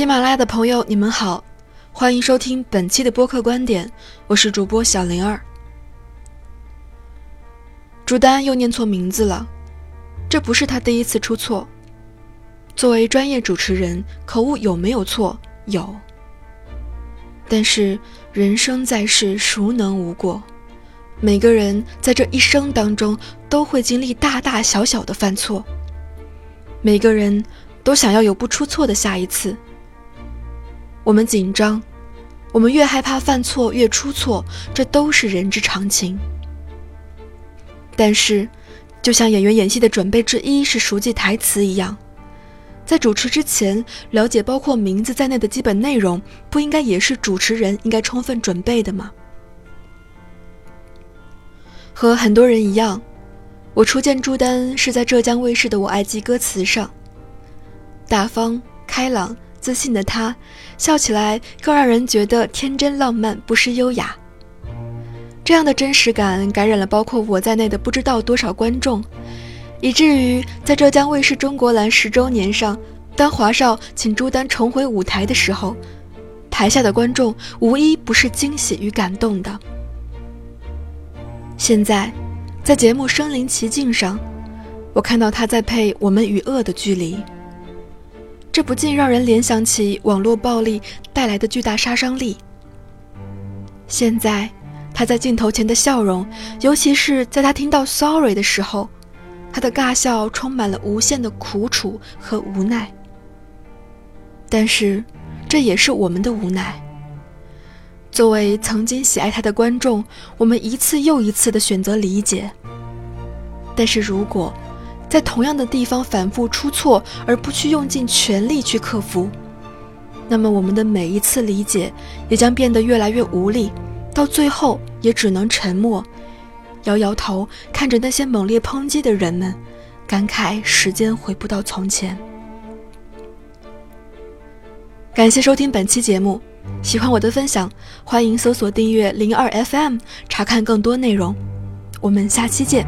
喜马拉雅的朋友，你们好，欢迎收听本期的播客观点，我是主播小灵儿。朱丹又念错名字了，这不是他第一次出错。作为专业主持人，口误有没有错？有。但是人生在世，孰能无过？每个人在这一生当中都会经历大大小小的犯错，每个人都想要有不出错的下一次。我们紧张，我们越害怕犯错越出错，这都是人之常情。但是，就像演员演戏的准备之一是熟记台词一样，在主持之前了解包括名字在内的基本内容，不应该也是主持人应该充分准备的吗？和很多人一样，我初见朱丹是在浙江卫视的《我爱记》歌词上，大方开朗。自信的他，笑起来更让人觉得天真浪漫，不失优雅。这样的真实感感染了包括我在内的不知道多少观众，以至于在浙江卫视中国蓝十周年上，当华少请朱丹重回舞台的时候，台下的观众无一不是惊喜与感动的。现在，在节目《身临其境》上，我看到他在配《我们与恶的距离》。这不禁让人联想起网络暴力带来的巨大杀伤力。现在，他在镜头前的笑容，尤其是在他听到 “sorry” 的时候，他的尬笑充满了无限的苦楚和无奈。但是，这也是我们的无奈。作为曾经喜爱他的观众，我们一次又一次的选择理解。但是如果……在同样的地方反复出错，而不去用尽全力去克服，那么我们的每一次理解也将变得越来越无力，到最后也只能沉默，摇摇头，看着那些猛烈抨击的人们，感慨时间回不到从前。感谢收听本期节目，喜欢我的分享，欢迎搜索订阅零二 FM 查看更多内容，我们下期见。